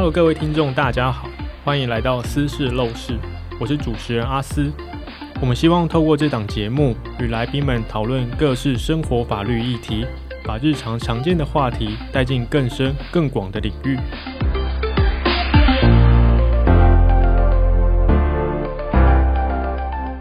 Hello，各位听众，大家好，欢迎来到私事陋室，我是主持人阿斯。我们希望透过这档节目，与来宾们讨论各式生活法律议题，把日常常见的话题带进更深更广的领域。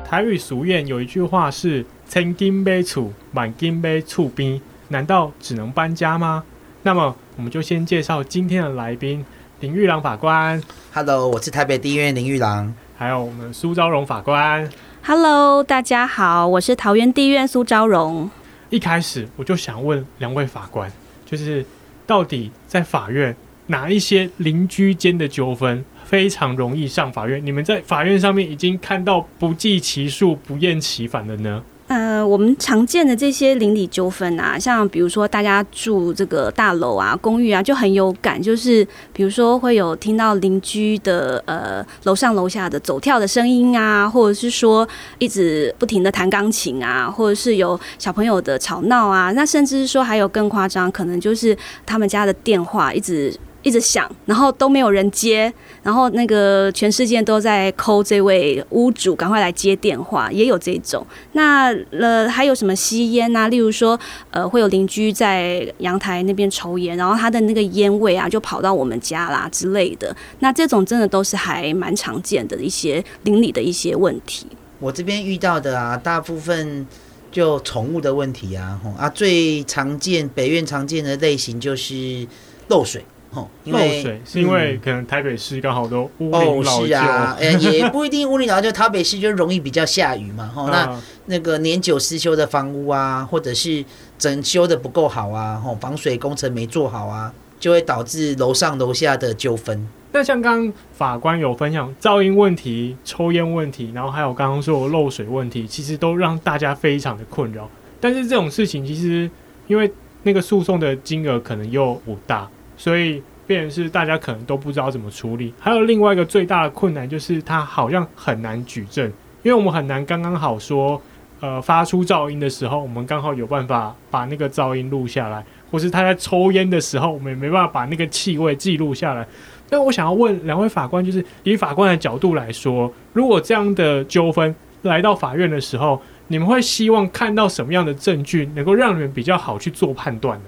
台语俗谚有一句话是“千金买厝，万金买厝边”，难道只能搬家吗？那么，我们就先介绍今天的来宾。林玉郎法官，Hello，我是台北地院林玉郎，还有我们苏昭荣法官，Hello，大家好，我是桃园地院苏昭荣。一开始我就想问两位法官，就是到底在法院哪一些邻居间的纠纷非常容易上法院？你们在法院上面已经看到不计其数、不厌其烦的呢？呃，我们常见的这些邻里纠纷啊，像比如说大家住这个大楼啊、公寓啊，就很有感，就是比如说会有听到邻居的呃楼上楼下的走跳的声音啊，或者是说一直不停的弹钢琴啊，或者是有小朋友的吵闹啊，那甚至是说还有更夸张，可能就是他们家的电话一直。一直响，然后都没有人接，然后那个全世界都在 call 这位屋主，赶快来接电话，也有这种。那呃，还有什么吸烟啊？例如说，呃，会有邻居在阳台那边抽烟，然后他的那个烟味啊，就跑到我们家啦之类的。那这种真的都是还蛮常见的一些邻里的一些问题。我这边遇到的啊，大部分就宠物的问题啊，啊，最常见北院常见的类型就是漏水。哦，漏水是因为可能台北市刚好都屋龄老旧，哦，是啊，也不一定屋龄老旧，台北市就容易比较下雨嘛，哦，那那个年久失修的房屋啊，或者是整修的不够好啊，吼，防水工程没做好啊，就会导致楼上楼下的纠纷。那像刚刚法官有分享噪音问题、抽烟问题，然后还有刚刚说的漏水问题，其实都让大家非常的困扰。但是这种事情其实因为那个诉讼的金额可能又不大。所以，变成是大家可能都不知道怎么处理。还有另外一个最大的困难，就是它好像很难举证，因为我们很难刚刚好说，呃，发出噪音的时候，我们刚好有办法把那个噪音录下来，或是他在抽烟的时候，我们也没办法把那个气味记录下来。那我想要问两位法官，就是以法官的角度来说，如果这样的纠纷来到法院的时候，你们会希望看到什么样的证据，能够让你们比较好去做判断呢？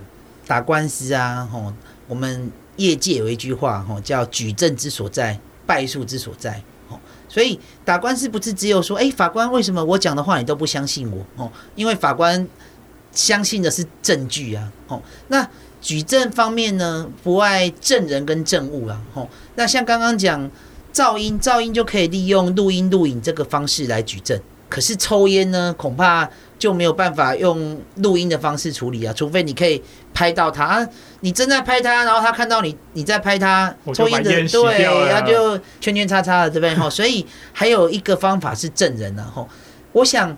打官司啊，吼。我们业界有一句话，吼，叫“举证之所在，败诉之所在”。吼，所以打官司不是只有说，哎，法官为什么我讲的话你都不相信我？哦，因为法官相信的是证据啊。哦，那举证方面呢，不外证人跟证物啊。哦，那像刚刚讲噪音，噪音就可以利用录音录影这个方式来举证。可是抽烟呢，恐怕就没有办法用录音的方式处理啊，除非你可以拍到他，啊、你正在拍他，然后他看到你你在拍他抽烟的，对，他就圈圈叉叉的，对不对？哈，所以还有一个方法是证人啊，哈，我想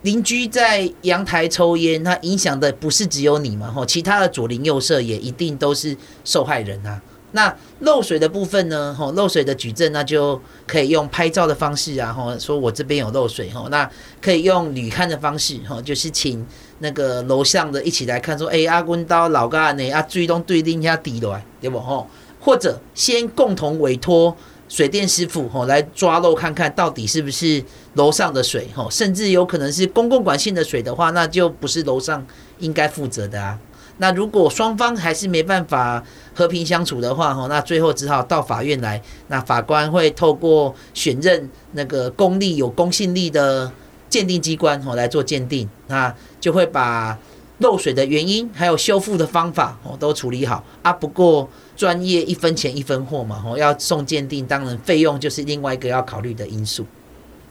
邻居在阳台抽烟，他影响的不是只有你嘛，哈，其他的左邻右舍也一定都是受害人啊。那漏水的部分呢？吼，漏水的举证，那就可以用拍照的方式啊，吼，说我这边有漏水，吼，那可以用旅看的方式，吼，就是请那个楼上的一起来看，说，哎，阿公到老干呢，啊，最终对定一下底落，对不？吼，或者先共同委托水电师傅，吼，来抓漏看看到底是不是楼上的水，吼，甚至有可能是公共管线的水的话，那就不是楼上应该负责的啊。那如果双方还是没办法和平相处的话，哈，那最后只好到法院来。那法官会透过选任那个公立有公信力的鉴定机关，哈，来做鉴定。那就会把漏水的原因还有修复的方法，哦，都处理好啊。不过专业一分钱一分货嘛，哈，要送鉴定，当然费用就是另外一个要考虑的因素。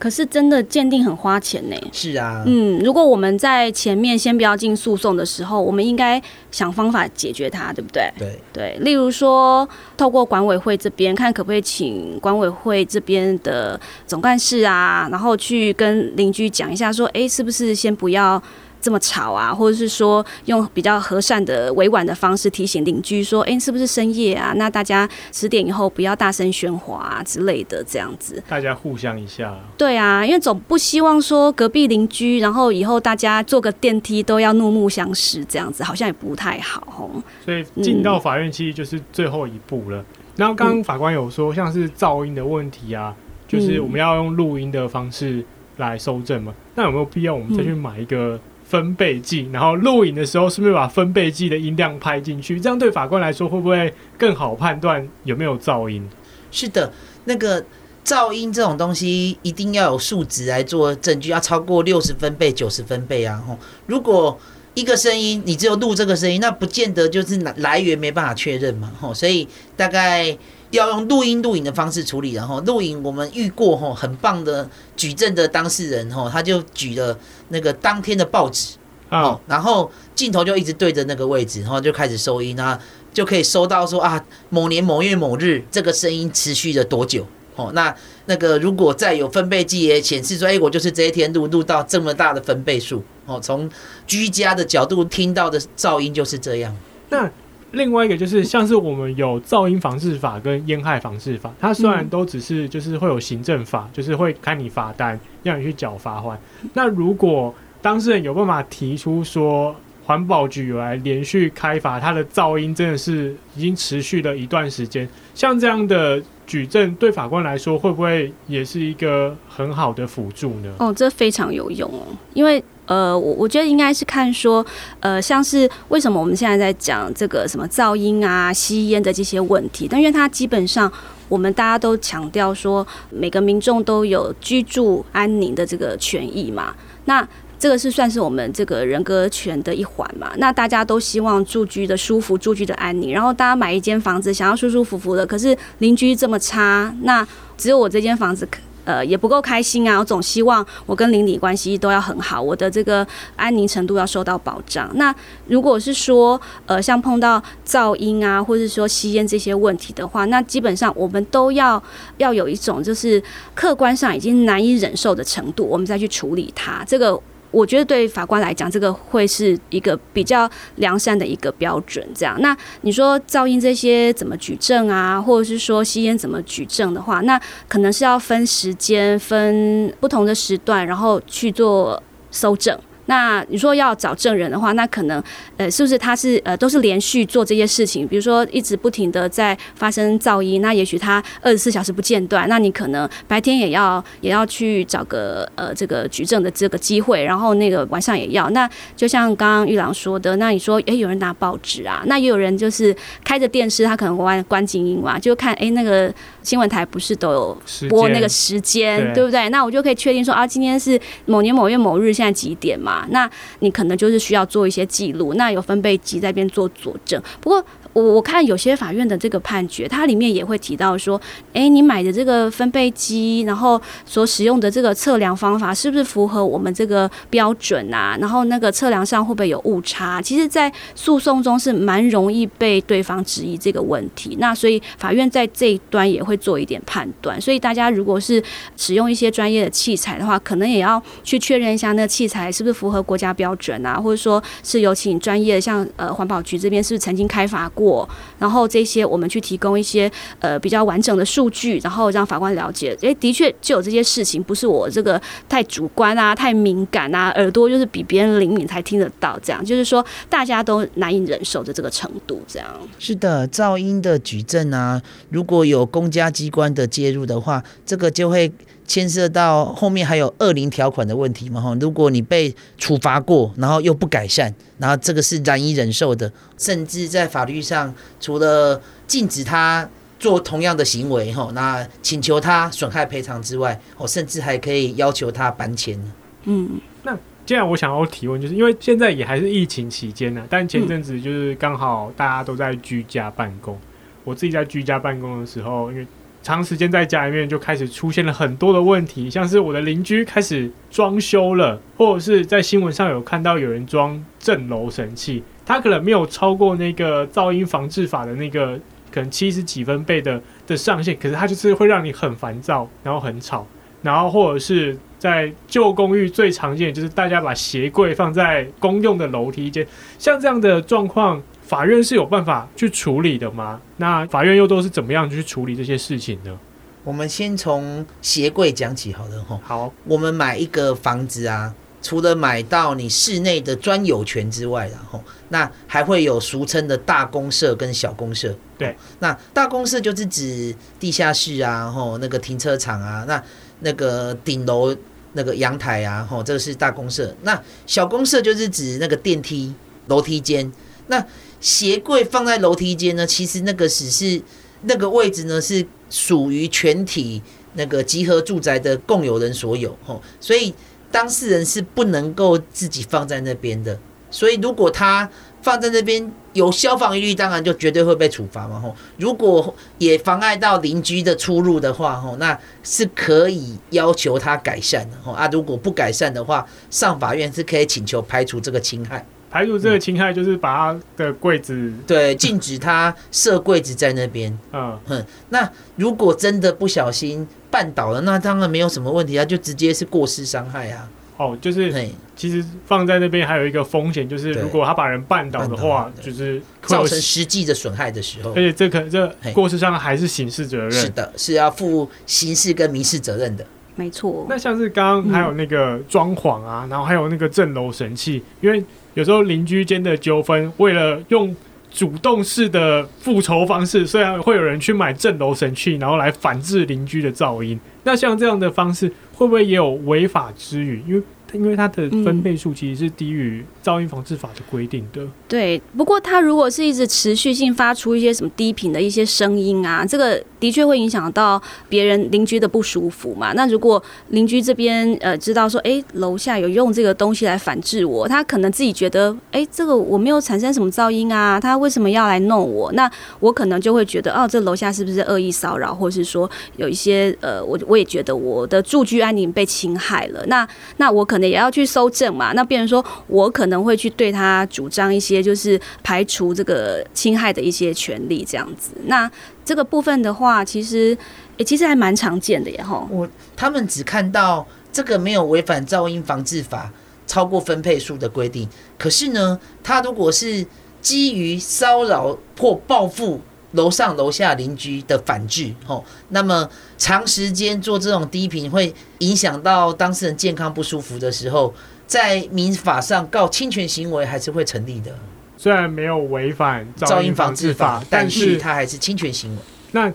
可是真的鉴定很花钱呢。是啊，嗯，如果我们在前面先不要进诉讼的时候，我们应该想方法解决它，对不对？对对，例如说，透过管委会这边看可不可以请管委会这边的总干事啊，然后去跟邻居讲一下，说，哎，是不是先不要这么吵啊，或者是说用比较和善的、委婉的方式提醒邻居说：“哎，是不是深夜啊？那大家十点以后不要大声喧哗啊之类的，这样子。”大家互相一下。对啊，因为总不希望说隔壁邻居，然后以后大家坐个电梯都要怒目相视，这样子好像也不太好。所以进到法院其实就是最后一步了。然后刚刚法官有说，像是噪音的问题啊，嗯、就是我们要用录音的方式来收证嘛？那有没有必要我们再去买一个分贝计，然后录影的时候是不是把分贝计的音量拍进去？这样对法官来说会不会更好判断有没有噪音？是的，那个噪音这种东西一定要有数值来做证据，要超过六十分贝、九十分贝啊。吼，如果一个声音，你只有录这个声音，那不见得就是来源没办法确认嘛，吼，所以大概要用录音录影的方式处理。然后录影我们遇过吼，很棒的举证的当事人吼，他就举了那个当天的报纸，哦，然后镜头就一直对着那个位置，然后就开始收音啊，就可以收到说啊，某年某月某日这个声音持续了多久。哦，那那个如果再有分贝计也显示说，哎，我就是这一天录录到这么大的分贝数。哦，从居家的角度听到的噪音就是这样。那另外一个就是，像是我们有噪音防治法跟烟害防治法，它虽然都只是就是会有行政法，就是会开你罚单，让你去缴罚款。那如果当事人有办法提出说，环保局有来连续开罚，它的噪音真的是已经持续了一段时间，像这样的。举证对法官来说会不会也是一个很好的辅助呢？哦，这非常有用哦，因为呃，我我觉得应该是看说，呃，像是为什么我们现在在讲这个什么噪音啊、吸烟的这些问题，但因为它基本上我们大家都强调说，每个民众都有居住安宁的这个权益嘛，那。这个是算是我们这个人格权的一环嘛？那大家都希望住居的舒服，住居的安宁。然后大家买一间房子，想要舒舒服服的，可是邻居这么差，那只有我这间房子，呃，也不够开心啊！我总希望我跟邻里关系都要很好，我的这个安宁程度要受到保障。那如果是说，呃，像碰到噪音啊，或者说吸烟这些问题的话，那基本上我们都要要有一种就是客观上已经难以忍受的程度，我们再去处理它。这个。我觉得对法官来讲，这个会是一个比较良善的一个标准。这样，那你说噪音这些怎么举证啊，或者是说吸烟怎么举证的话，那可能是要分时间、分不同的时段，然后去做搜证。那你说要找证人的话，那可能呃，是不是他是呃都是连续做这些事情？比如说一直不停的在发生噪音，那也许他二十四小时不间断，那你可能白天也要也要去找个呃这个举证的这个机会，然后那个晚上也要。那就像刚刚玉郎说的，那你说诶、欸，有人拿报纸啊，那也有人就是开着电视，他可能关关静音嘛，就看诶、欸，那个新闻台不是都有播那个时间，对不对？那我就可以确定说啊，今天是某年某月某日，现在几点嘛？那你可能就是需要做一些记录，那有分贝机在边做佐证。不过我我看有些法院的这个判决，它里面也会提到说，诶，你买的这个分贝机，然后所使用的这个测量方法是不是符合我们这个标准啊？然后那个测量上会不会有误差？其实，在诉讼中是蛮容易被对方质疑这个问题。那所以法院在这一端也会做一点判断。所以大家如果是使用一些专业的器材的话，可能也要去确认一下那个器材是不是符合国家标准啊，或者说是有请专业的像呃环保局这边是不是曾经开发过，我然后这些我们去提供一些呃比较完整的数据，然后让法官了解，诶，的确就有这些事情，不是我这个太主观啊、太敏感啊，耳朵就是比别人灵敏才听得到，这样就是说大家都难以忍受的这个程度，这样。是的，噪音的举证啊，如果有公家机关的介入的话，这个就会。牵涉到后面还有恶灵条款的问题嘛？哈，如果你被处罚过，然后又不改善，然后这个是难以忍受的，甚至在法律上，除了禁止他做同样的行为，哈，那请求他损害赔偿之外，哦，甚至还可以要求他搬迁。嗯，那既然我想要提问，就是因为现在也还是疫情期间呢，但前阵子就是刚好大家都在居家办公，我自己在居家办公的时候，因为长时间在家里面就开始出现了很多的问题，像是我的邻居开始装修了，或者是在新闻上有看到有人装震楼神器，他可能没有超过那个噪音防治法的那个可能七十几分贝的的上限，可是它就是会让你很烦躁，然后很吵，然后或者是在旧公寓最常见就是大家把鞋柜放在公用的楼梯间，像这样的状况。法院是有办法去处理的吗？那法院又都是怎么样去处理这些事情呢？我们先从鞋柜讲起好了，好了哈。好，我们买一个房子啊，除了买到你室内的专有权之外，然后那还会有俗称的大公社跟小公社。对，那大公社就是指地下室啊，吼那个停车场啊，那那个顶楼那个阳台啊，吼，这个是大公社。那小公社就是指那个电梯、楼梯间。那鞋柜放在楼梯间呢，其实那个只是那个位置呢，是属于全体那个集合住宅的共有人所有，吼，所以当事人是不能够自己放在那边的。所以如果他放在那边有消防疑虑，当然就绝对会被处罚嘛，吼。如果也妨碍到邻居的出入的话，吼，那是可以要求他改善的，吼啊。如果不改善的话，上法院是可以请求排除这个侵害。排除这个侵害，就是把他的柜子、嗯、对禁止他设柜子在那边。嗯哼，那如果真的不小心绊倒了，那当然没有什么问题啊，就直接是过失伤害啊。哦，就是其实放在那边还有一个风险，就是如果他把人绊倒的话，就是造成实际的损害的时候，而且这可这过失伤害还是刑事责任。是的，是要负刑事跟民事责任的。没错。那像是刚刚还有那个装潢啊，然后还有那个震楼神器，因为。有时候邻居间的纠纷，为了用主动式的复仇方式，虽然会有人去买镇楼神器，然后来反制邻居的噪音。那像这样的方式，会不会也有违法之虞？因为因为它的分贝数其实是低于噪音防治法的规定的。对，不过它如果是一直持续性发出一些什么低频的一些声音啊，这个的确会影响到别人邻居的不舒服嘛。那如果邻居这边呃知道说，哎、楼下有用这个东西来反制我，他可能自己觉得，哎、这个我没有产生什么噪音啊，他为什么要来弄我？那我可能就会觉得，哦，这楼下是不是恶意骚扰，或是说有一些呃，我我也觉得我的住居安宁被侵害了。那那我可能也要去搜证嘛。那变成说我可能会去对他主张一些。就是排除这个侵害的一些权利，这样子。那这个部分的话，其实，欸、其实还蛮常见的耶，哈。我他们只看到这个没有违反噪音防治法超过分配数的规定，可是呢，他如果是基于骚扰或报复楼上楼下邻居的反制，吼，那么长时间做这种低频会影响到当事人健康不舒服的时候。在民法上告侵权行为还是会成立的，虽然没有违反噪音防治法，但是它还是侵权行为。那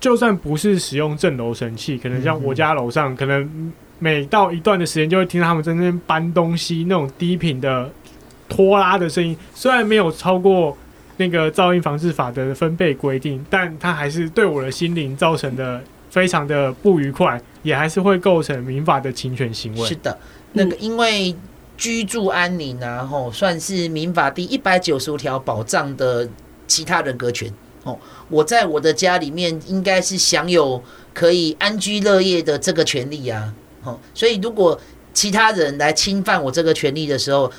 就算不是使用震楼神器，可能像我家楼上，可能每到一段的时间就会听到他们在那边搬东西，那种低频的拖拉的声音，虽然没有超过那个噪音防治法的分贝规定，但它还是对我的心灵造成的非常的不愉快，也还是会构成民法的侵权行为。是的。那个，因为居住安宁啊，吼，算是民法第一百九十五条保障的其他人格权。哦，我在我的家里面应该是享有可以安居乐业的这个权利啊。哦，所以如果其他人来侵犯我这个权利的时候，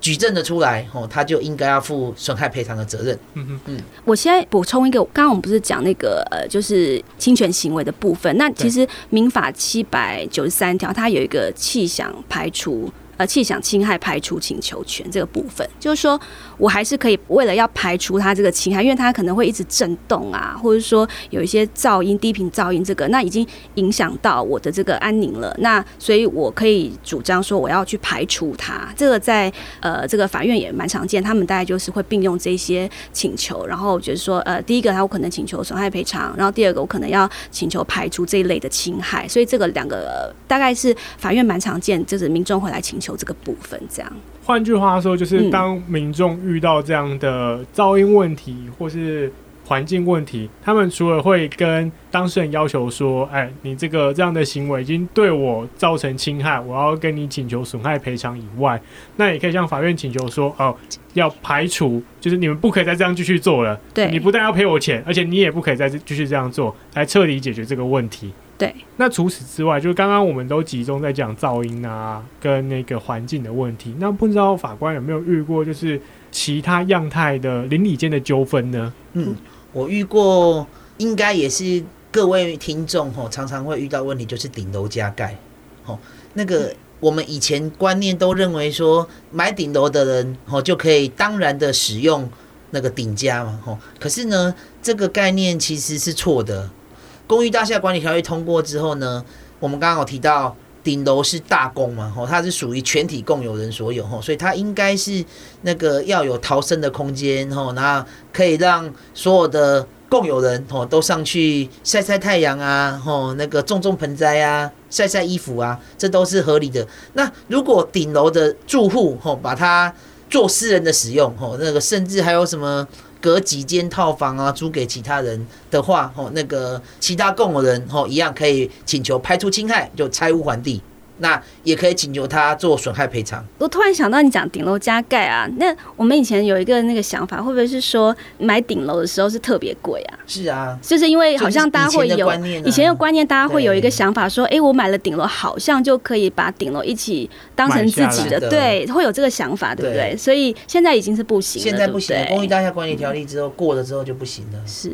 举证的出来，哦，他就应该要负损害赔偿的责任。嗯嗯嗯。我现在补充一个，刚刚我们不是讲那个呃，就是侵权行为的部分。那其实民法七百九十三条，它有一个气象排除。呃，气响侵害排除请求权这个部分，就是说我还是可以为了要排除它这个侵害，因为它可能会一直震动啊，或者说有一些噪音、低频噪音，这个那已经影响到我的这个安宁了。那所以我可以主张说我要去排除它。这个在呃这个法院也蛮常见，他们大概就是会并用这些请求，然后就是说呃第一个他有可能请求损害赔偿，然后第二个我可能要请求排除这一类的侵害。所以这个两个、大概是法院蛮常见，就是民众会来请求。求这个部分，这样。换句话说，就是当民众遇到这样的噪音问题或是环境问题，他们除了会跟当事人要求说：“哎，你这个这样的行为已经对我造成侵害，我要跟你请求损害赔偿。”以外，那也可以向法院请求说：“哦，要排除，就是你们不可以再这样继续做了。对，你不但要赔我钱，而且你也不可以再继续这样做，来彻底解决这个问题。”对，那除此之外，就是刚刚我们都集中在讲噪音啊，跟那个环境的问题。那不知道法官有没有遇过，就是其他样态的邻里间的纠纷呢？嗯，我遇过，应该也是各位听众吼常常会遇到问题，就是顶楼加盖。哦，那个我们以前观念都认为说，买顶楼的人哦就可以当然的使用那个顶加嘛。吼，可是呢，这个概念其实是错的。公寓大厦管理条例通过之后呢，我们刚刚有提到顶楼是大公嘛，吼，它是属于全体共有人所有，吼，所以它应该是那个要有逃生的空间，吼，然后可以让所有的共有人，吼，都上去晒晒太阳啊，吼，那个种种盆栽啊，晒晒衣服啊，这都是合理的。那如果顶楼的住户，吼，把它做私人的使用，吼，那个甚至还有什么？隔几间套房啊，租给其他人的话，吼，那个其他共有人吼一样可以请求排除侵害，就拆屋还地。那也可以请求他做损害赔偿。我突然想到，你讲顶楼加盖啊，那我们以前有一个那个想法，会不会是说买顶楼的时候是特别贵啊？是啊，就是因为好像大家会有以前的观念，大家会有一个想法说，哎，我买了顶楼，好像就可以把顶楼一起当成自己的，对，会有这个想法，对不对？所以现在已经是不行了，现在不行。公寓大厦管理条例之后过了之后就不行了。是，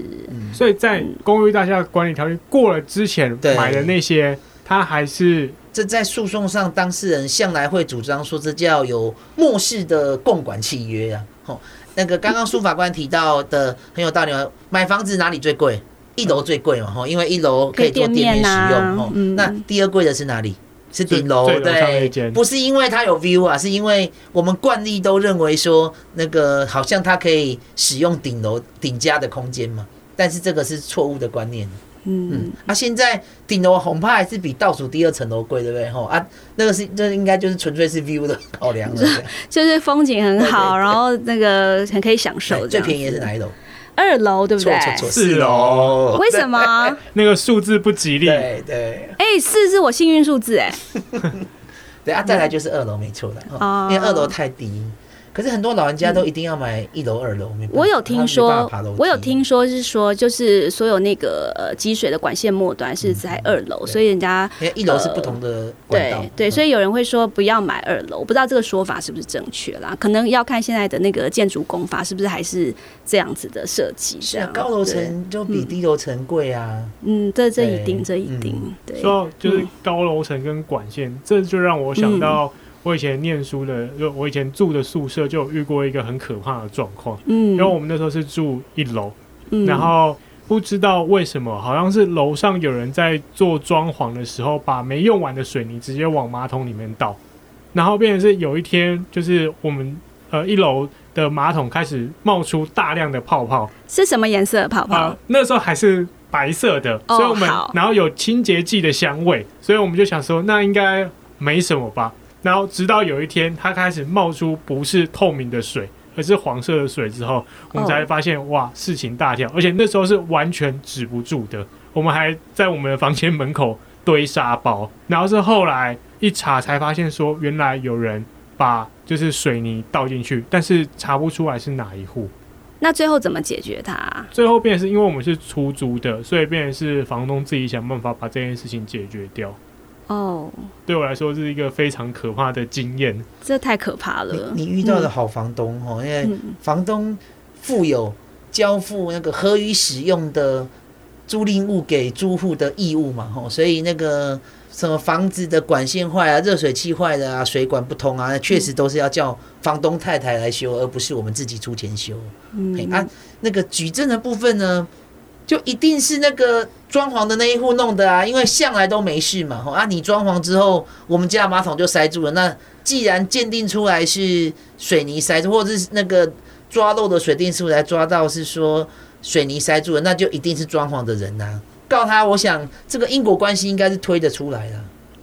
所以在公寓大厦管理条例过了之前买的那些，它还是。这在诉讼上，当事人向来会主张说，这叫有默示的共管契约啊。吼，那个刚刚苏法官提到的很有道理，买房子哪里最贵？一楼最贵嘛，吼，因为一楼可以做店面使用。吼，那第二贵的是哪里？是顶楼，对，不是因为它有 view 啊，是因为我们惯例都认为说，那个好像它可以使用顶楼顶家的空间嘛，但是这个是错误的观念。嗯，啊，现在顶楼恐怕还是比倒数第二层楼贵，对不对？吼啊，那个是这应该就是纯粹是 view 的考量了，就是风景很好，然后那个很可以享受。最便宜的是哪一楼？二楼，对不对？错错错，四楼。为什么？那个数字不吉利。对对。哎，四是我幸运数字，哎。对啊，再来就是二楼，没错的，因为二楼太低。可是很多老人家都一定要买一楼、二楼。我有听说，我有听说是说，就是所有那个呃积水的管线末端是在二楼，所以人家一楼是不同的管道。对对，所以有人会说不要买二楼，我不知道这个说法是不是正确啦？可能要看现在的那个建筑工法是不是还是这样子的设计。是啊，高楼层就比低楼层贵啊。嗯，这这一定，这一定。对，说就是高楼层跟管线，这就让我想到。我以前念书的，就我以前住的宿舍，就遇过一个很可怕的状况。嗯，因为我们那时候是住一楼，嗯，然后不知道为什么，好像是楼上有人在做装潢的时候，把没用完的水泥直接往马桶里面倒，然后变成是有一天，就是我们呃一楼的马桶开始冒出大量的泡泡，是什么颜色的泡泡？呃，那时候还是白色的，所以我们然后有清洁剂的香味，所以我们就想说，那应该没什么吧。然后直到有一天，它开始冒出不是透明的水，而是黄色的水之后，我们才发现哇，事情大条，而且那时候是完全止不住的。我们还在我们的房间门口堆沙包，然后是后来一查才发现说，原来有人把就是水泥倒进去，但是查不出来是哪一户。那最后怎么解决它？最后变成是因为我们是出租的，所以变成是房东自己想办法把这件事情解决掉。哦，对我来说是一个非常可怕的经验。这太可怕了！你，你遇到的好房东哦，嗯、因为房东负有交付那个合于使用的租赁物给租户的义务嘛，吼，所以那个什么房子的管线坏啊、热水器坏的啊、水管不通啊，确实都是要叫房东太太来修，而不是我们自己出钱修。嗯，啊，那个举证的部分呢？就一定是那个装潢的那一户弄的啊，因为向来都没事嘛。啊，你装潢之后，我们家马桶就塞住了。那既然鉴定出来是水泥塞住，或者是那个抓漏的水电师傅来抓到是说水泥塞住了，那就一定是装潢的人呐、啊。告他，我想这个因果关系应该是推得出来的。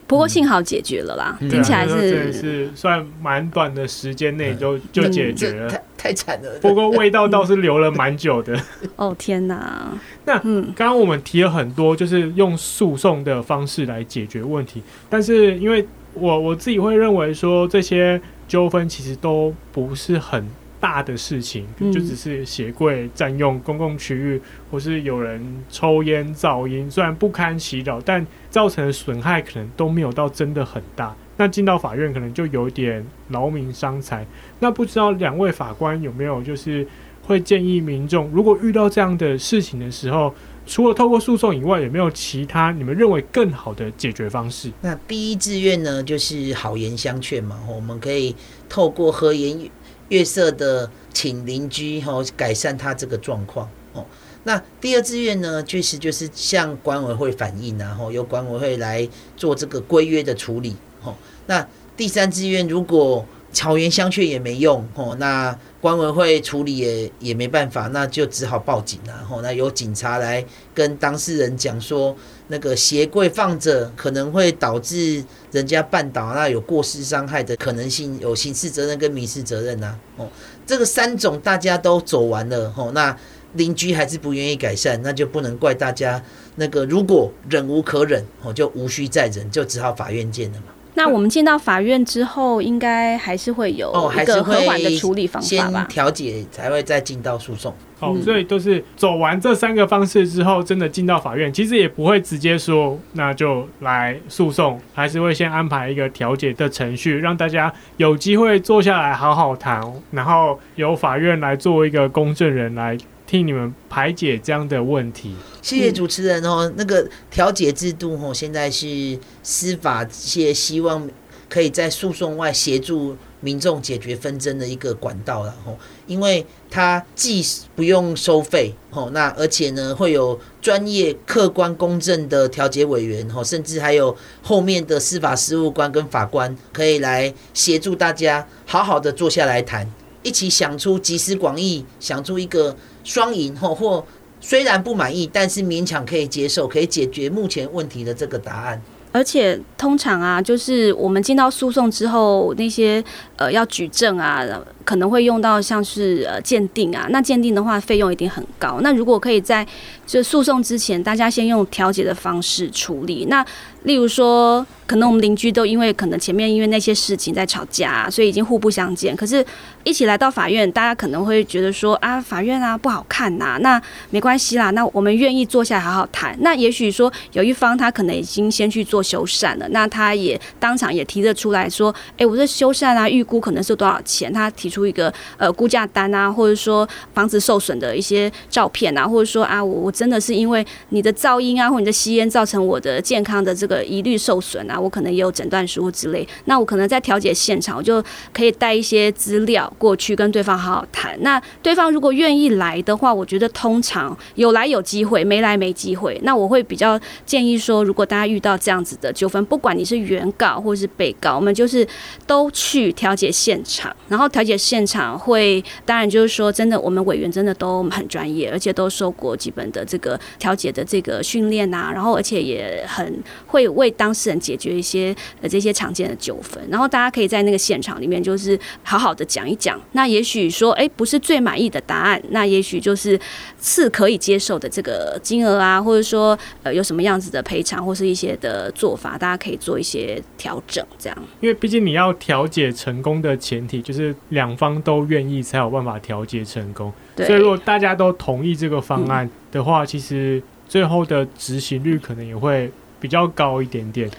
不过幸好解决了啦，嗯、听起来是是算蛮短的时间内就就解决了，太太惨了。不过味道倒是留了蛮久的。哦天哪！那刚刚我们提了很多，就是用诉讼的方式来解决问题，但是因为我我自己会认为说，这些纠纷其实都不是很。大的事情就只是鞋柜占用公共区域，或是有人抽烟噪音，虽然不堪其扰，但造成的损害可能都没有到真的很大。那进到法院可能就有点劳民伤财。那不知道两位法官有没有就是会建议民众，如果遇到这样的事情的时候，除了透过诉讼以外，有没有其他你们认为更好的解决方式？那第一志愿呢，就是好言相劝嘛，我们可以透过和颜月色的请邻居吼改善他这个状况哦。那第二志愿呢，确实就是向管委会反映，然后由管委会来做这个规约的处理哦。那第三志愿如果草原相劝也没用哦，那管委会处理也也没办法，那就只好报警了吼。那由警察来跟当事人讲说，那个鞋柜放着可能会导致人家绊倒，那有过失伤害的可能性，有刑事责任跟民事责任呐。哦，这个三种大家都走完了吼，那邻居还是不愿意改善，那就不能怪大家。那个如果忍无可忍哦，就无需再忍，就只好法院见了嘛。那我们进到法院之后，应该还是会有一个和缓的处理方法吧？调解才会再进到诉讼。好，所以都是走完这三个方式之后，真的进到法院，其实也不会直接说那就来诉讼，还是会先安排一个调解的程序，让大家有机会坐下来好好谈，然后由法院来作为一个公证人来。替你们排解这样的问题。谢谢主持人哦。那个调解制度哦，现在是司法界希望可以在诉讼外协助民众解决纷争的一个管道了哦。因为它既不用收费哦，那而且呢会有专业、客观、公正的调解委员哦，甚至还有后面的司法事务官跟法官可以来协助大家好好的坐下来谈，一起想出集思广益，想出一个。双赢或或虽然不满意，但是勉强可以接受，可以解决目前问题的这个答案。而且通常啊，就是我们进到诉讼之后，那些呃要举证啊，可能会用到像是呃鉴定啊。那鉴定的话，费用一定很高。那如果可以在就诉讼之前，大家先用调解的方式处理。那例如说，可能我们邻居都因为可能前面因为那些事情在吵架，所以已经互不相见。可是，一起来到法院，大家可能会觉得说啊，法院啊不好看呐。那没关系啦，那我们愿意坐下来好好谈。那也许说有一方他可能已经先去做修缮了，那他也当场也提了出来说，哎，我这修缮啊，预估可能是多少钱？他提出一个呃估价单啊，或者说房子受损的一些照片啊，或者说啊，我我真的是因为你的噪音啊，或者你的吸烟造成我的健康的这个疑虑受损啊，我可能也有诊断书之类。那我可能在调解现场，我就可以带一些资料过去跟对方好好谈。那对方如果愿意来的话，我觉得通常有来有机会，没来没机会。那我会比较建议说，如果大家遇到这样子的纠纷，不管你是原告或是被告，我们就是都去调解现场。然后调解现场会，当然就是说，真的我们委员真的都很专业，而且都受过基本的这个调解的这个训练啊。然后而且也很会为当事人解决一些呃这些常见的纠纷。然后大家可以在那个现场里面，就是好好的讲一讲。那也许说，哎，不是最满意的答案，那也许就是是可以接受的这个金额啊，或者说，呃，有什么样子的赔偿或是一些的做法，大家可以做一些调整，这样。因为毕竟你要调解成功的前提，就是两方都愿意才有办法调解成功。对。所以如果大家都同意这个方案的话，嗯，其实最后的执行率可能也会比较高一点点。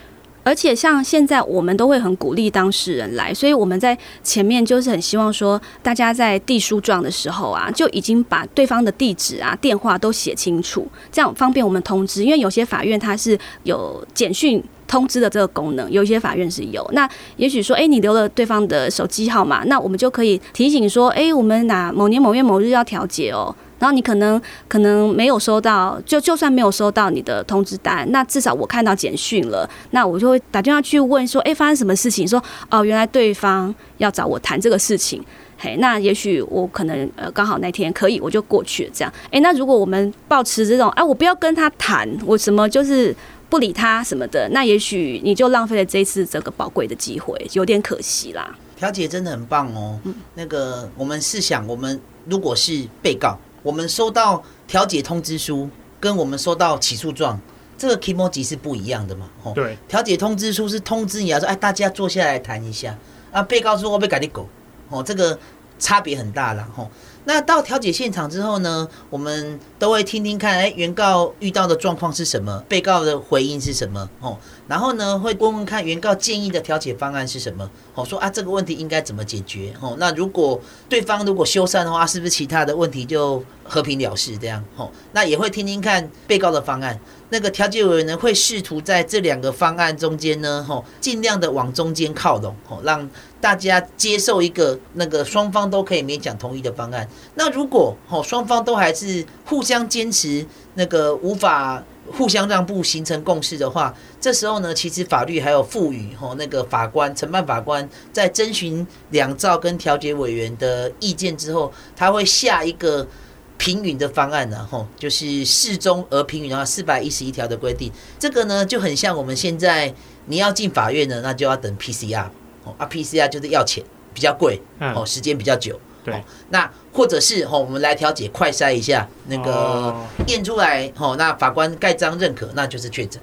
而且像现在我们都会很鼓励当事人来，所以我们在前面就是很希望说，大家在递诉状的时候啊，就已经把对方的地址啊、电话都写清楚，这样方便我们通知。因为有些法院它是有简讯通知的这个功能，有一些法院是有。那也许说，哎，你留了对方的手机号码，那我们就可以提醒说，哎，我们哪某年某月某日要调解哦。然后你可能可能没有收到，就就算没有收到你的通知单，那至少我看到简讯了，那我就会打电话去问说，哎，发生什么事情？说哦，原来对方要找我谈这个事情，嘿，那也许我可能呃刚好那天可以，我就过去了。这样，哎，那如果我们保持这种，哎，我不要跟他谈，我什么就是不理他什么的，那也许你就浪费了这次这个宝贵的机会，有点可惜啦。调解真的很棒哦，嗯、那个我们试想，我们如果是被告。我们收到调解通知书，跟我们收到起诉状，这个 kimoji 是不一样的嘛？哦，对，调解通知书是通知你来说，哎，大家坐下来谈一下。啊，被告说我被改的狗，哦，这个差别很大了，吼。那到调解现场之后呢，我们都会听听看，哎，原告遇到的状况是什么，被告的回应是什么，哦，然后呢，会问问看原告建议的调解方案是什么，哦，说啊，这个问题应该怎么解决，哦，那如果对方如果修缮的话，是不是其他的问题就和平了事这样，哦，那也会听听看被告的方案。那个调解委员呢，会试图在这两个方案中间呢，吼，尽量的往中间靠拢，吼，让大家接受一个那个双方都可以勉强同意的方案。那如果吼双方都还是互相坚持那个无法互相让步形成共识的话，这时候呢，其实法律还有赋予吼那个法官承办法官在征询两造跟调解委员的意见之后，他会下一个。评允的方案呢，吼，就是适中而平允的话，四百一十一条的规定，这个呢就很像我们现在你要进法院呢，那就要等 PCR，哦啊 PCR 就是要钱，比较贵，哦时间比较久，对，那或者是吼我们来调解快筛一下，那个验出来，吼那法官盖章认可，那就是确诊。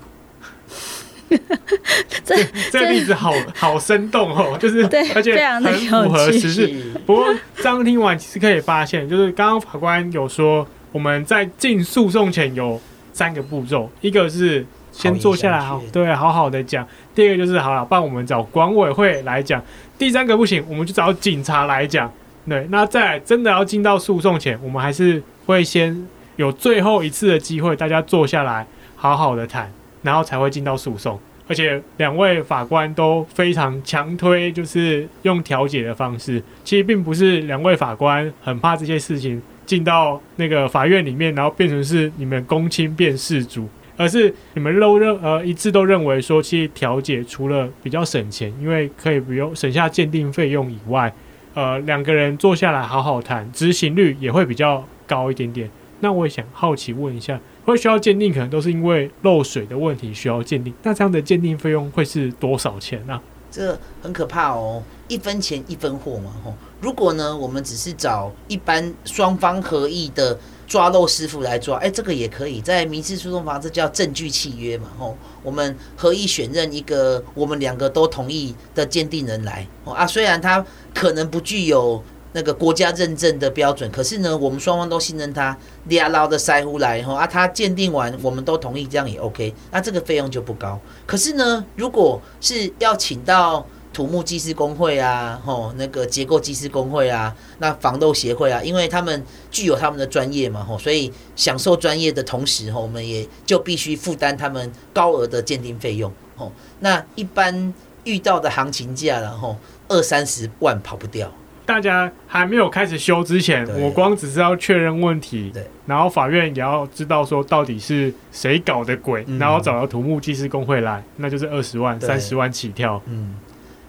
这这个例子好好生动哦，就是而且很符合实事。不过这样听完，其实可以发现，就是刚刚法官有说，我们在进诉讼前有三个步骤，一个是先坐下来，好对，好好的讲；第二个就是好了，帮我们找管委会来讲；第三个不行，我们就找警察来讲。对，那在真的要进到诉讼前，我们还是会先有最后一次的机会，大家坐下来好好的谈。然后才会进到诉讼，而且两位法官都非常强推，就是用调解的方式。其实并不是两位法官很怕这些事情进到那个法院里面，然后变成是你们公亲变事主，而是你们都认呃一致都认为说，其实调解除了比较省钱，因为可以不用省下鉴定费用以外，呃两个人坐下来好好谈，执行率也会比较高一点点。那我也想好奇问一下。会需要鉴定，可能都是因为漏水的问题需要鉴定。那这样的鉴定费用会是多少钱呢？这很可怕哦，一分钱一分货嘛。吼，如果呢，我们只是找一般双方合意的抓漏师傅来抓，哎，这个也可以，在民事诉讼法这叫证据契约嘛。吼，我们合意选任一个我们两个都同意的鉴定人来。哦啊，虽然他可能不具有。那个国家认证的标准，可是呢，我们双方都信任他，俩捞的腮胡来哈啊，他鉴定完，我们都同意，这样也 OK，那这个费用就不高。可是呢，如果是要请到土木技师工会啊，吼那个结构技师工会啊，那防漏协会啊，因为他们具有他们的专业嘛，吼，所以享受专业的同时，吼，我们也就必须负担他们高额的鉴定费用，吼。那一般遇到的行情价，然后二三十万跑不掉。大家还没有开始修之前，我光只是要确认问题，然后法院也要知道说到底是谁搞的鬼，然后找到土木技师工会来，那就是二十万、三十万起跳。嗯，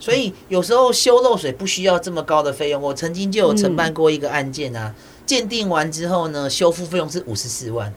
所以有时候修漏水不需要这么高的费用。我曾经就有承办过一个案件啊，鉴定完之后呢，修复费用是五十四万。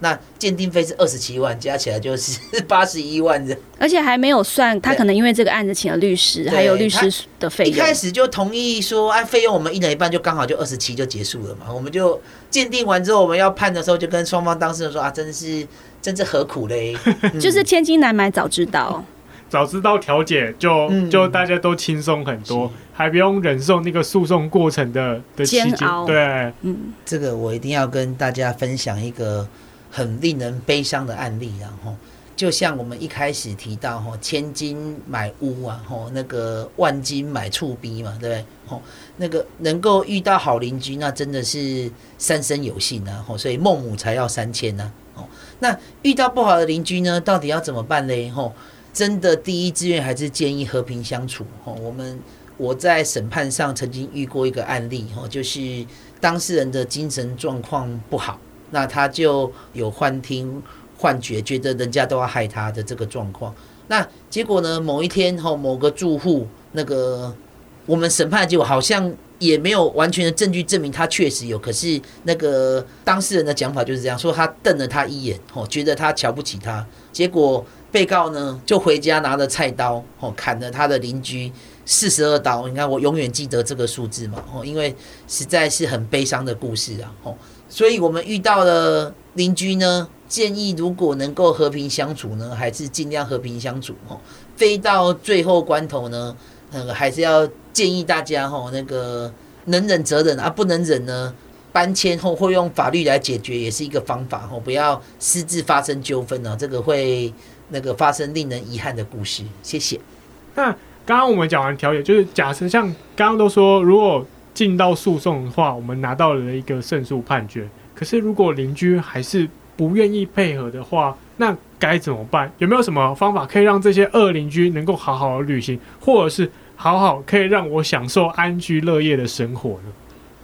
那鉴定费是二十七万，加起来就是 八十一万的，而且还没有算他可能因为这个案子请了律师，还有律师的费用。一开始就同意说，哎，费用我们一人一半，就刚好就二十七就结束了嘛。我们就鉴定完之后，我们要判的时候，就跟双方当事人说啊，真是真是何苦嘞？就是千金难买早知道，早知道调解就就大家都轻松很多，还不用忍受那个诉讼过程的的煎熬。对，嗯，这个我一定要跟大家分享一个。很令人悲伤的案例，然后就像我们一开始提到，吼，千金买屋啊，吼，那个万金买厝逼嘛，对不对？吼，那个能够遇到好邻居，那真的是三生有幸啊，吼，所以孟母才要三迁呐，哦，那遇到不好的邻居呢，到底要怎么办嘞？吼，真的第一志愿还是建议和平相处。吼，我们我在审判上曾经遇过一个案例，吼，就是当事人的精神状况不好。那他就有幻听、幻觉，觉得人家都要害他的这个状况。那结果呢？某一天后，某个住户，那个我们审判就好像也没有完全的证据证明他确实有。可是那个当事人的讲法就是这样说：他瞪了他一眼，哦，觉得他瞧不起他。结果被告呢就回家拿着菜刀，哦，砍了他的邻居四十二刀。你看，我永远记得这个数字嘛，哦，因为实在是很悲伤的故事啊，哦。所以，我们遇到了邻居呢，建议如果能够和平相处呢，还是尽量和平相处哦。非到最后关头呢，那个，还是要建议大家哈，那个能忍则忍啊，不能忍呢，搬迁后会用法律来解决，也是一个方法哦。不要私自发生纠纷呢，这个会那个发生令人遗憾的故事。谢谢。那刚刚我们讲完调解，就是假设像刚刚都说，如果进到诉讼的话，我们拿到了一个胜诉判决，可是如果邻居还是不愿意配合的话，那该怎么办？有没有什么方法可以让这些恶邻居能够好好的旅行，或者是好好可以让我享受安居乐业的生活呢？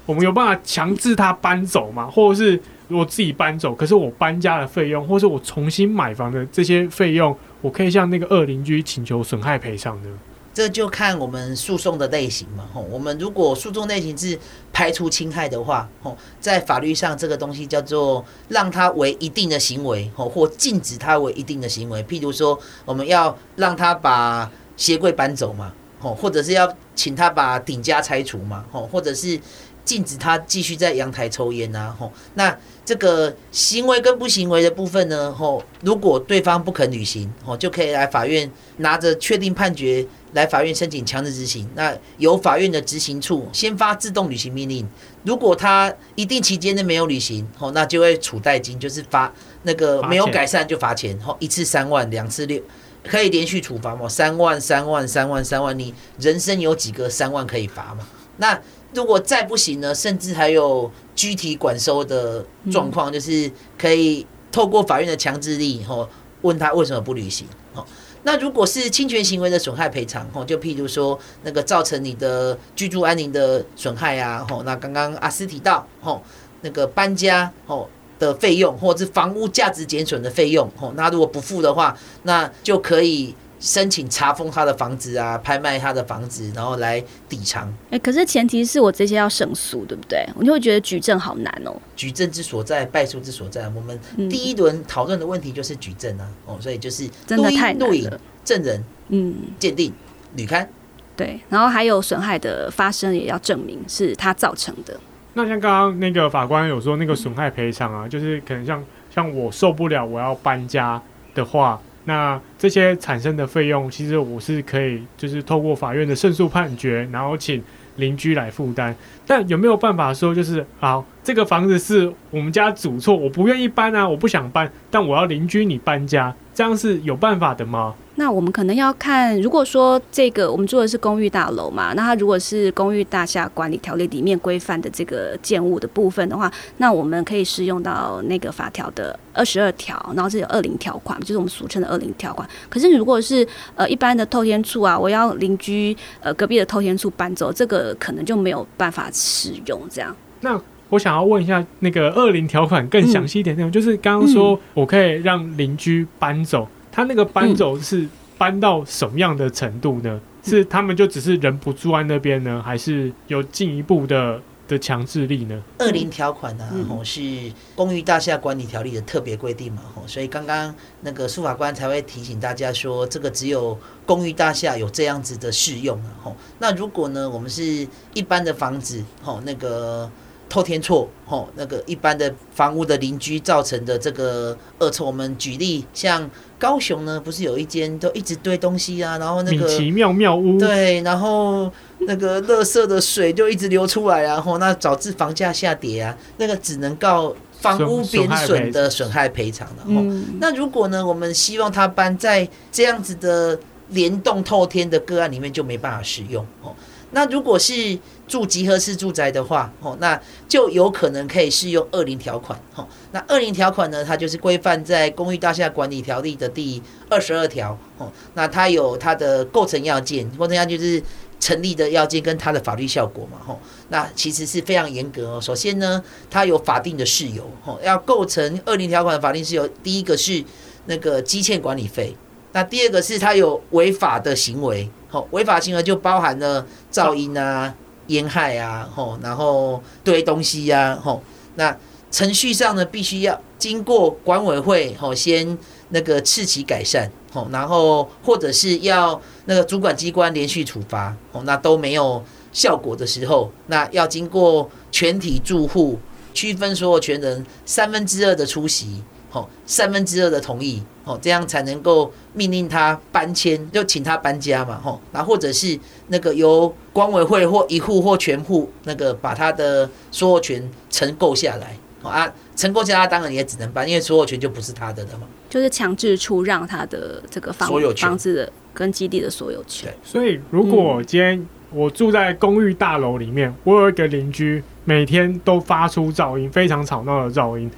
我们有办法强制他搬走吗？或者是我自己搬走，可是我搬家的费用，或是我重新买房的这些费用，我可以向那个恶邻居请求损害赔偿呢？这就看我们诉讼的类型嘛。吼，我们如果诉讼类型是排除侵害的话，吼，在法律上这个东西叫做让他为一定的行为，吼，或禁止他为一定的行为。譬如说，我们要让他把鞋柜搬走嘛，吼，或者是要请他把顶加拆除嘛，吼，或者是。禁止他继续在阳台抽烟呐，吼，那这个行为跟不行为的部分呢，吼，如果对方不肯履行，哦，就可以来法院拿着确定判决来法院申请强制执行。那由法院的执行处先发自动履行命令，如果他一定期间内没有履行，吼，那就会处代金，就是罚那个没有改善就罚钱，吼，一次三万，两次六，可以连续处罚嘛，三万、三万、三万、三万，你人生有几个三万可以罚嘛？那如果再不行呢？甚至还有具体管收的状况，就是可以透过法院的强制力，吼，问他为什么不履行。哦，那如果是侵权行为的损害赔偿，吼，就譬如说那个造成你的居住安宁的损害啊，吼，那刚刚阿斯提到，吼，那个搬家，吼的费用，或者是房屋价值减损的费用，哦，那如果不付的话，那就可以。申请查封他的房子啊，拍卖他的房子，然后来抵偿。哎、欸，可是前提是我这些要胜诉，对不对？我就会觉得举证好难哦。举证之所在，败诉之所在。我们第一轮讨论的问题就是举证啊，嗯、哦，所以就是真的太难了。录影、证人，嗯，鉴定、履勘，对，然后还有损害的发生也要证明是他造成的。那像刚刚那个法官有说，那个损害赔偿啊，就是可能像像我受不了，我要搬家的话。那这些产生的费用，其实我是可以，就是透过法院的胜诉判决，然后请邻居来负担。但有没有办法说，就是好，这个房子是我们家主错，我不愿意搬啊，我不想搬，但我要邻居你搬家，这样是有办法的吗？那我们可能要看，如果说这个我们住的是公寓大楼嘛，那它如果是公寓大厦管理条例里面规范的这个建物的部分的话，那我们可以适用到那个法条的二十二条，然后这有二零条款，就是我们俗称的二零条款。可是如果是呃一般的透天处啊，我要邻居呃隔壁的透天处搬走，这个可能就没有办法适用这样。那我想要问一下，那个二零条款更详细一点内容，就是刚刚说我可以让邻居搬走。他那个搬走是搬到什么样的程度呢？嗯、是他们就只是人不住在那边呢，还是有进一步的的强制力呢？二零条款呢、啊，吼、嗯、是公寓大厦管理条例的特别规定嘛，吼，所以刚刚那个诉法官才会提醒大家说，这个只有公寓大厦有这样子的适用啊，吼。那如果呢，我们是一般的房子，吼，那个。透天错，吼，那个一般的房屋的邻居造成的这个恶臭，我们举例，像高雄呢，不是有一间都一直堆东西啊，然后那个奇妙妙屋，对，然后那个垃圾的水就一直流出来啊，然后那导致房价下跌啊，那个只能告房屋贬损的损害赔偿的。嗯，那如果呢，我们希望他搬在这样子的联动透天的个案里面，就没办法使用哦。那如果是住集合式住宅的话，哦，那就有可能可以适用二零条款，哦，那二零条款呢，它就是规范在公寓大厦管理条例的第二十二条，哦，那它有它的构成要件，构成要件就是成立的要件跟它的法律效果嘛，吼，那其实是非常严格哦。首先呢，它有法定的事由，吼，要构成二零条款的法定事由，第一个是那个积欠管理费，那第二个是它有违法的行为。吼，违法行为就包含了噪音啊、烟害啊，吼，然后堆东西呀，吼，那程序上呢，必须要经过管委会，吼，先那个斥其改善，吼，然后或者是要那个主管机关连续处罚，吼，那都没有效果的时候，那要经过全体住户区分所有权人三分之二的出席，哦，三分之二的同意，哦，这样才能够命令他搬迁，就请他搬家嘛，吼，那或者是那个由管委会或一户或全户那个把他的所有权承购下来，啊，承购下来当然也只能搬，因为所有权就不是他的了嘛，就是强制出让他的这个房所有权房子的跟基地的所有权。所以如果今天我住在公寓大楼里面，我有一个邻居每天都发出噪音，非常吵闹的噪音。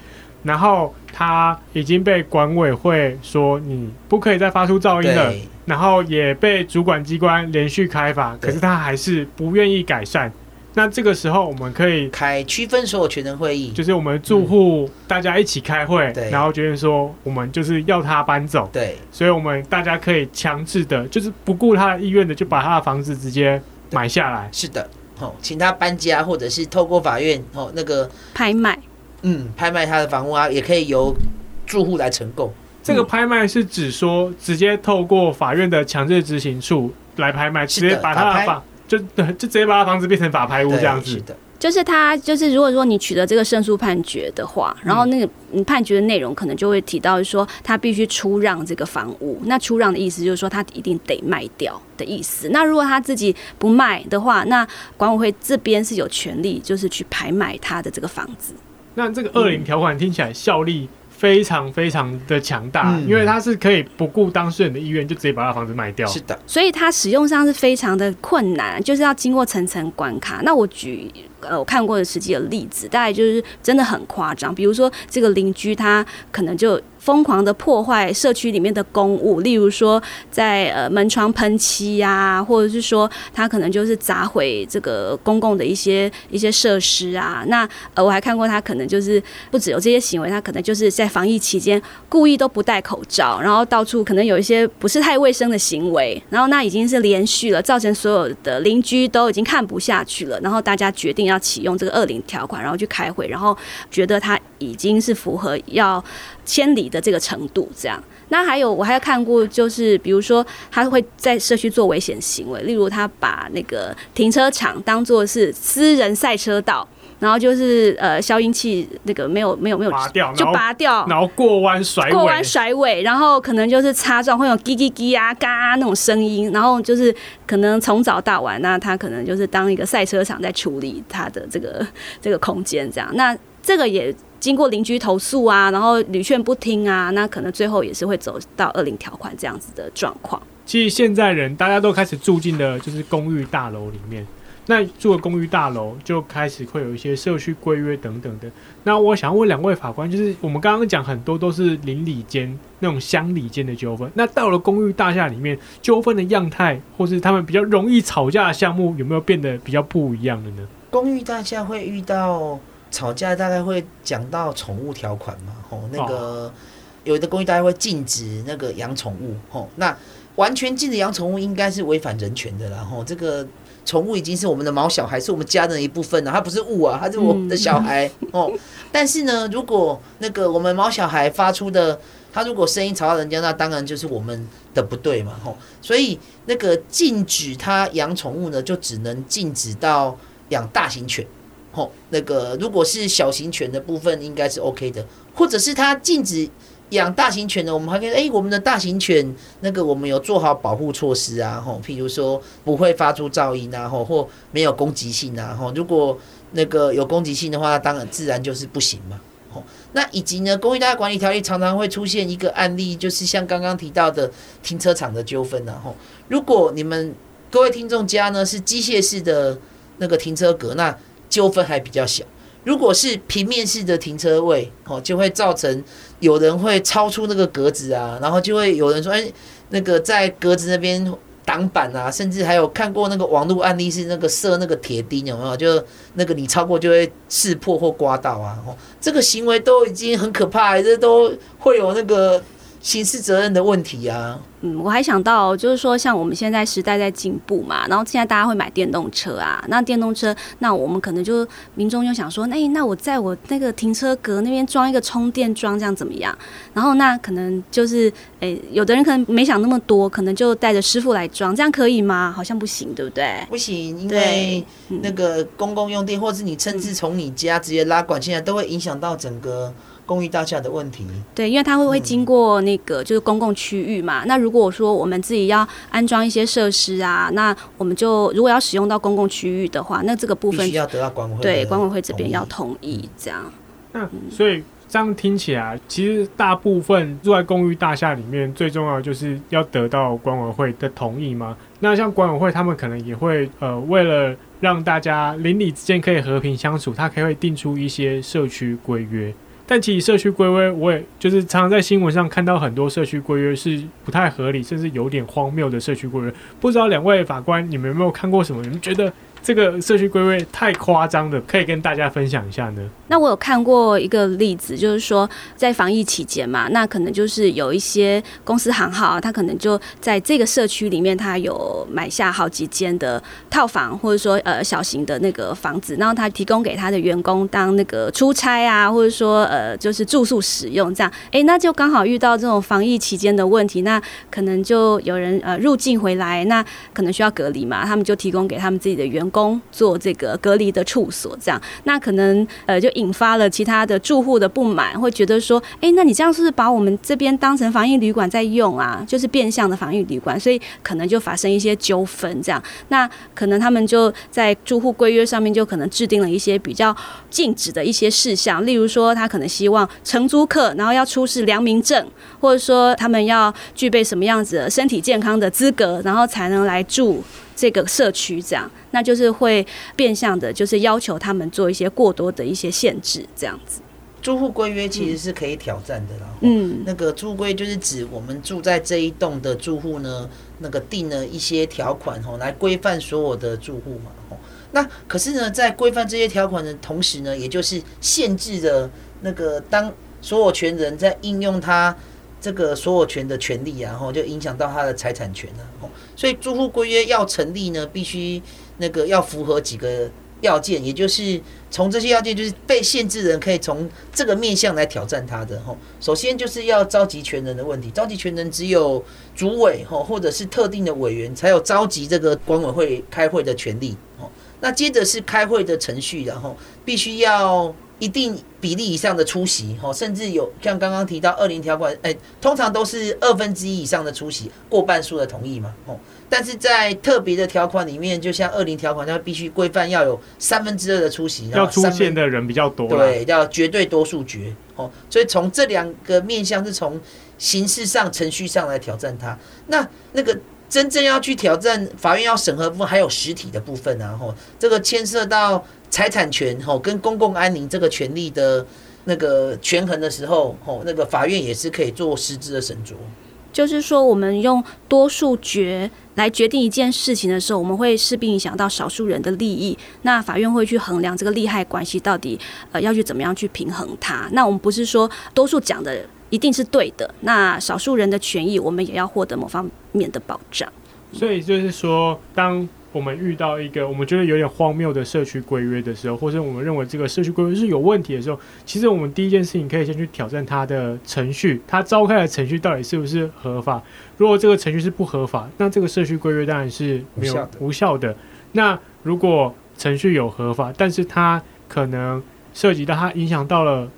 然后他已经被管委会说你不可以再发出噪音了，然后也被主管机关连续开罚，可是他还是不愿意改善。那这个时候我们可以开区分所有权人会议，就是我们住户大家一起开会，然后决定说我们就是要他搬走。对，所以我们大家可以强制的，就是不顾他的意愿的，就把他的房子直接买下来。是的，哦，请他搬家，或者是透过法院哦那个拍卖。嗯，拍卖他的房屋啊，也可以由住户来承购。这个拍卖是指说，直接透过法院的强制执行处来拍卖，直接把他的房就对就直接把他房子变成法拍屋这样子。是的，就是他就是如果说你取得这个胜诉判决的话，然后那个你判决的内容可能就会提到说，他必须出让这个房屋。那出让的意思就是说，他一定得卖掉的意思。那如果他自己不卖的话，那管委会这边是有权利，就是去拍卖他的这个房子。那这个二零条款听起来效力非常非常的强大，嗯，因为它是可以不顾当事人的意愿，就直接把他房子卖掉。是的，所以它使用上是非常的困难，就是要经过层层关卡。那我举呃我看过的实际的例子，大概就是真的很夸张。比如说这个邻居他可能就。疯狂的破坏社区里面的公物，例如说在呃门窗喷漆呀，或者是说他可能就是砸毁这个公共的一些一些设施啊。那呃我还看过他可能就是不只有这些行为，他可能就是在防疫期间故意都不戴口罩，然后到处可能有一些不是太卫生的行为。然后那已经是连续了，造成所有的邻居都已经看不下去了。然后大家决定要要启用这个二零条款，然后去开会，然后觉得他已经是符合要迁离的这个程度，这样。那还有，我还有看过，就是比如说，他会在社区做危险行为，例如他把那个停车场当做是私人赛车道，然后就是呃消音器那个没有没有没有拔掉，就拔掉，然后过弯甩尾，过弯甩尾，然后可能就是擦撞会有叽叽叽啊嘎啊那种声音，然后就是可能从早到晚，那他可能就是当一个赛车场在处理他的这个这个空间这样，那这个也。经过邻居投诉啊，然后屡劝不听啊，那可能最后也是会走到二零条款这样子的状况。其实现在人大家都开始住进的就是公寓大楼里面，那住的公寓大楼就开始会有一些社区规约等等的。那我想问两位法官，就是我们刚刚讲很多都是邻里间那种乡里间的纠纷，那到了公寓大厦里面，纠纷的样态或是他们比较容易吵架的项目，有没有变得比较不一样的呢？公寓大厦会遇到。吵架大概会讲到宠物条款嘛，吼，那个有的公寓大概会禁止那个养宠物，吼，那完全禁止养宠物应该是违反人权的啦，吼，这个宠物已经是我们的毛小孩，是我们家人的一部分了，它不是物啊，它是我们的小孩，哦，但是呢，如果那个我们毛小孩发出的，它如果声音吵到人家，那当然就是我们的不对嘛，吼，所以那个禁止他养宠物呢，就只能禁止到养大型犬。哦，那个如果是小型犬的部分，应该是 OK 的，或者是他禁止养大型犬的，我们还可以，哎、我们的大型犬那个我们有做好保护措施啊，吼，譬如说不会发出噪音啊，吼，或没有攻击性啊，吼，如果那个有攻击性的话，当然自然就是不行嘛，吼，那以及呢，公寓大厦管理条例常常会出现一个案例，就是像刚刚提到的停车场的纠纷啊，吼，如果你们各位听众家呢是机械式的那个停车格，那纠纷还比较小，如果是平面式的停车位，哦，就会造成有人会超出那个格子啊，然后就会有人说，哎，那个在格子那边挡板啊，甚至还有看过那个网络案例是那个设那个铁钉，有没有？就那个你超过就会刺破或刮到啊，哦，这个行为都已经很可怕，这都会有那个。刑事责任的问题啊，嗯，我还想到就是说，像我们现在时代在进步嘛，然后现在大家会买电动车啊，那电动车，那我们可能就民众就想说，哎，那我在我那个停车格那边装一个充电桩，这样怎么样？然后那可能就是，哎，有的人可能没想那么多，可能就带着师傅来装，这样可以吗？好像不行，对不对？不行，因为那个公共用电，或是你甚至从你家直接拉管进来，都会影响到整个。公寓大厦的问题。对，因为它会会经过那个就是公共区域嘛。嗯、那如果说我们自己要安装一些设施啊，那我们就如果要使用到公共区域的话，那这个部分需要得到管委会对管委会这边要同意这样。那所以。这样听起来，其实大部分住在公寓大厦里面，最重要就是要得到管委会的同意吗？那像管委会，他们可能也会呃，为了让大家邻里之间可以和平相处，他可以会定出一些社区规约。但其实社区规约，我也就是常常在新闻上看到很多社区规约是不太合理，甚至有点荒谬的社区规约。不知道两位法官，你们有没有看过什么？你们觉得？这个社区规约太夸张的，可以跟大家分享一下呢。那我有看过一个例子，就是说在防疫期间嘛，那可能就是有一些公司行号，他可能就在这个社区里面，他有买下好几间的套房，或者说呃小型的那个房子，然后他提供给他的员工当那个出差啊，或者说呃就是住宿使用这样。哎，那就刚好遇到这种防疫期间的问题，那可能就有人呃入境回来，那可能需要隔离嘛，他们就提供给他们自己的员。工做这个隔离的处所，这样那可能呃就引发了其他的住户的不满，会觉得说，哎，那你这样是不是把我们这边当成防疫旅馆在用啊？就是变相的防疫旅馆，所以可能就发生一些纠纷，这样那可能他们就在住户规约上面就可能制定了一些比较禁止的一些事项，例如说他可能希望承租客然后要出示良民证，或者说他们要具备什么样子的身体健康的资格，然后才能来住。这个社区这样，那就是会变相的，就是要求他们做一些过多的一些限制，这样子。租户规约其实是可以挑战的啦。嗯，那个住户规就是指我们住在这一栋的住户呢，那个定了一些条款吼，来规范所有的住户嘛吼。那可是呢，在规范这些条款的同时呢，也就是限制了那个当所有权人在应用他。这个所有权的权利，然后就影响到他的财产权了。所以租户规约要成立呢，必须那个要符合几个要件，也就是从这些要件，就是被限制人可以从这个面向来挑战他的。吼首先就是要召集权人的问题，召集权人只有主委吼或者是特定的委员才有召集这个管委会开会的权利。那接着是开会的程序，然后必须要。一定比例以上的出席，哦，甚至有像刚刚提到二零条款，哎，通常都是二分之一以上的出席，过半数的同意嘛，哦。但是在特别的条款里面，就像二零条款，它必须规范要有三分之二的出席，要出现的人比较多，对，要绝对多数决，哦。所以从这两个面向，是从形式上、程序上来挑战它。那那个真正要去挑战法院要审核部分，还有实体的部分啊，吼，这个牵涉到。财产权吼跟公共安宁这个权利的那个权衡的时候吼，那个法院也是可以做实质的审酌。就是说，我们用多数决来决定一件事情的时候，我们会势必影响到少数人的利益。那法院会去衡量这个利害关系到底呃要去怎么样去平衡它。那我们不是说多数讲的一定是对的，那少数人的权益我们也要获得某方面的保障。所以就是说，当我们遇到一个我们觉得有点荒谬的社区规约的时候，或者我们认为这个社区规约是有问题的时候，其实我们第一件事情可以先去挑战它的程序，它召开的程序到底是不是合法？如果这个程序是不合法，那这个社区规约当然是没有无效的。那如果程序有合法，但是它可能涉及到它影响到了，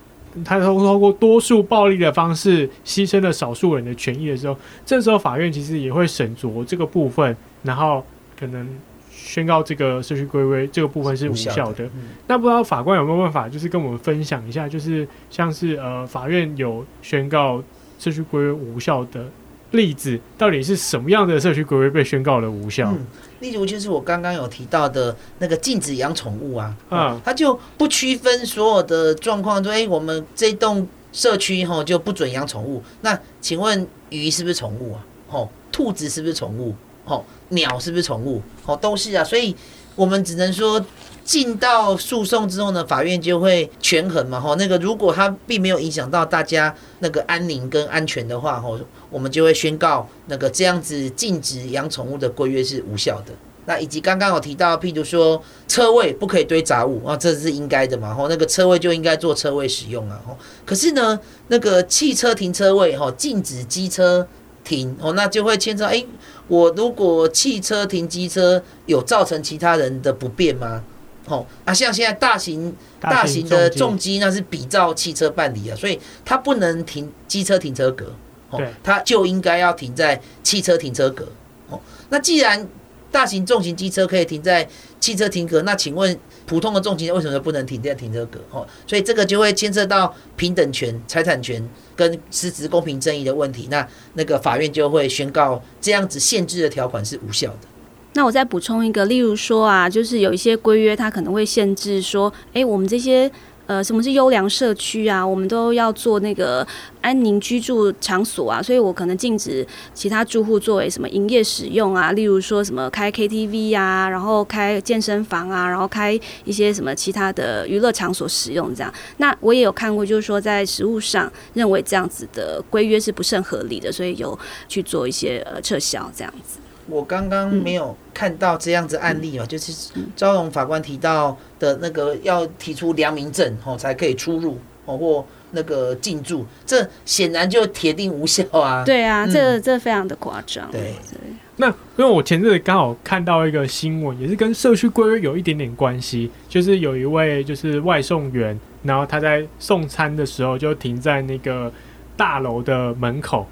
它通通过多数暴力的方式牺牲了少数人的权益的时候，这时候法院其实也会审酌这个部分，然后。可能宣告这个社区规约这个部分是无效的。那不知道法官有没有办法，就是跟我们分享一下，就是像是呃法院有宣告社区规约无效的例子，到底是什么样的社区规约被宣告了无效？嗯、例如就是我刚刚有提到的那个禁止养宠物啊，啊，他就不区分所有的状况，说哎，我们这栋社区哈就不准养宠物。那请问鱼是不是宠物啊？吼，兔子是不是宠物？吼。鸟是不是宠物？哦，都是啊，所以我们只能说进到诉讼之后呢，法院就会权衡嘛。吼，那个如果它并没有影响到大家那个安宁跟安全的话，吼，我们就会宣告那个这样子禁止养宠物的规约是无效的。那以及刚刚有提到，譬如说车位不可以堆杂物啊，这是应该的嘛。吼，那个车位就应该做车位使用啊。吼，可是呢，那个汽车停车位吼，禁止机车停哦，那就会牵扯哎。我如果汽车停机车有造成其他人的不便吗？哦啊，像现在大型大型的重机那是比照汽车办理啊，所以它不能停机车停车格，哦，它就应该要停在汽车停车格。哦，那既然大型重型机车可以停在汽车停格，那请问普通的重型为什么不能停在停车格？哦，所以这个就会牵涉到平等权、财产权跟实质公平正义的问题。那那个法院就会宣告这样子限制的条款是无效的。那我再补充一个，例如说啊，就是有一些规约它可能会限制说，哎，我们这些。呃，什么是优良社区啊？我们都要做那个安宁居住场所啊，所以我可能禁止其他住户作为什么营业使用啊，例如说什么开 KTV 啊，然后开健身房啊，然后开一些什么其他的娱乐场所使用这样。那我也有看过，就是说在实务上认为这样子的规约是不甚合理的，所以有去做一些呃撤销这样子。我刚刚没有看到这样子案例嘛，嗯、就是招荣法官提到的那个要提出良民证哦，才可以出入哦或那个进驻，这显然就铁定无效啊。对啊，嗯、这这非常的夸张。对，对那因为我前阵子刚好看到一个新闻，也是跟社区规约有一点点关系，就是有一位就是外送员，然后他在送餐的时候就停在那个大楼的门口。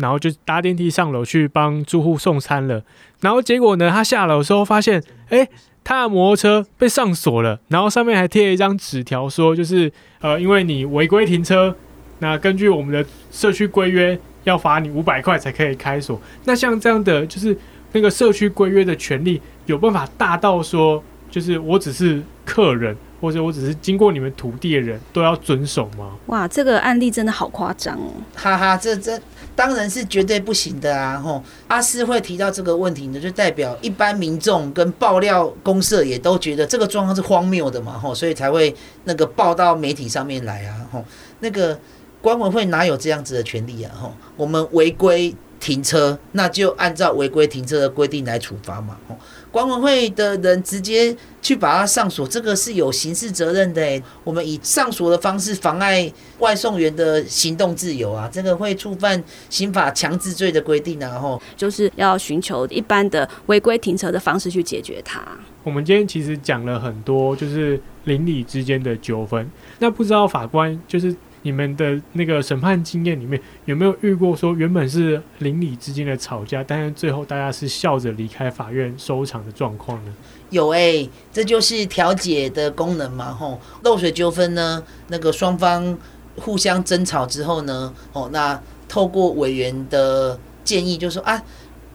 然后就搭电梯上楼去帮住户送餐了，然后结果呢，他下楼的时候发现，哎，他的摩托车被上锁了，然后上面还贴了一张纸条，说就是，呃，因为你违规停车，那根据我们的社区规约，要罚你五百块才可以开锁。那像这样的，就是那个社区规约的权利，有办法大到说，就是我只是客人。或者我只是经过你们土地的人都要遵守吗？哇，这个案例真的好夸张哦！哈哈，这这当然是绝对不行的啊！吼，阿斯会提到这个问题呢，就代表一般民众跟爆料公社也都觉得这个状况是荒谬的嘛，吼，所以才会那个报到媒体上面来啊，吼，那个官委会哪有这样子的权利啊？吼，我们违规停车，那就按照违规停车的规定来处罚嘛，吼。管委会的人直接去把它上锁，这个是有刑事责任的。我们以上锁的方式妨碍外送员的行动自由啊，这个会触犯刑法强制罪的规定啊。然后就是要寻求一般的违规停车的方式去解决它。我们今天其实讲了很多，就是邻里之间的纠纷。那不知道法官就是。你们的那个审判经验里面有没有遇过说原本是邻里之间的吵架，但是最后大家是笑着离开法院收场的状况呢？有诶、这就是调解的功能嘛，吼，漏水纠纷呢，那个双方互相争吵之后呢，哦，那透过委员的建议，就说啊。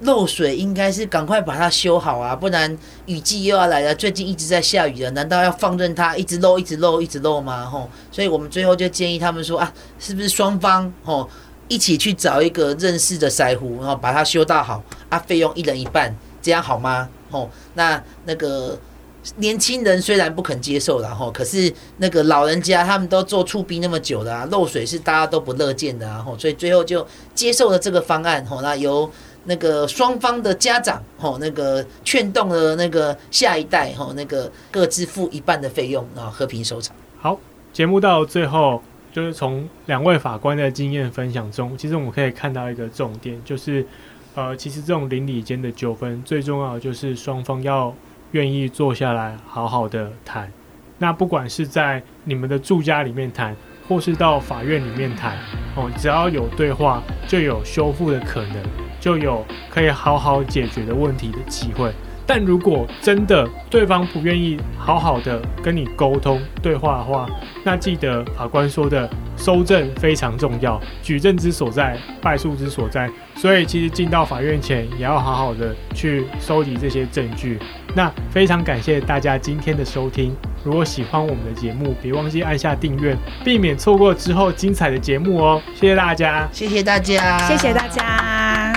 漏水应该是赶快把它修好啊，不然雨季又要来了。最近一直在下雨了，难道要放任它一直漏、一直漏、一直漏吗？吼，所以我们最后就建议他们说啊，是不是双方吼一起去找一个认识的师傅，然后把它修到好啊，费用一人一半，这样好吗？吼，那那个年轻人虽然不肯接受了吼，可是那个老人家他们都做厝边那么久了啊，漏水是大家都不乐见的啊，吼，所以最后就接受了这个方案，吼，那由。那个双方的家长，吼，那个劝动了那个下一代，吼，那个各自付一半的费用，然后和平收场。好，节目到最后，就是从两位法官的经验分享中，其实我们可以看到一个重点，就是，呃，其实这种邻里间的纠纷，最重要的就是双方要愿意坐下来好好的谈。那不管是在你们的住家里面谈，或是到法院里面谈，哦，只要有对话，就有修复的可能。就有可以好好解决的问题的机会，但如果真的对方不愿意好好的跟你沟通对话的话，那记得法官说的收证非常重要，举证之所在，败诉之所在。所以其实进到法院前也要好好的去收集这些证据。那非常感谢大家今天的收听，如果喜欢我们的节目，别忘记按下订阅，避免错过之后精彩的节目哦。谢谢大家，谢谢大家，谢谢大家。